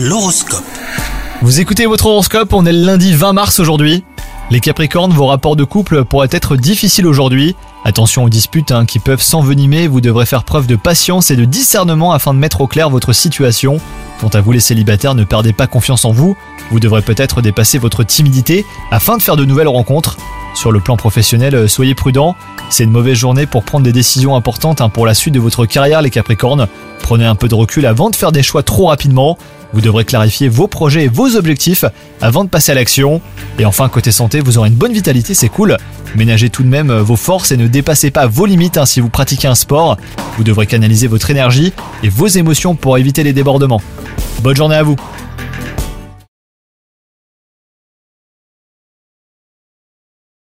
L'horoscope. Vous écoutez votre horoscope, on est le lundi 20 mars aujourd'hui. Les Capricornes, vos rapports de couple pourraient être difficiles aujourd'hui. Attention aux disputes hein, qui peuvent s'envenimer, vous devrez faire preuve de patience et de discernement afin de mettre au clair votre situation. Quant à vous les célibataires, ne perdez pas confiance en vous, vous devrez peut-être dépasser votre timidité afin de faire de nouvelles rencontres. Sur le plan professionnel, euh, soyez prudents, c'est une mauvaise journée pour prendre des décisions importantes hein, pour la suite de votre carrière les Capricornes. Prenez un peu de recul avant de faire des choix trop rapidement. Vous devrez clarifier vos projets et vos objectifs avant de passer à l'action. Et enfin, côté santé, vous aurez une bonne vitalité, c'est cool. Ménagez tout de même vos forces et ne dépassez pas vos limites hein, si vous pratiquez un sport. Vous devrez canaliser votre énergie et vos émotions pour éviter les débordements. Bonne journée à vous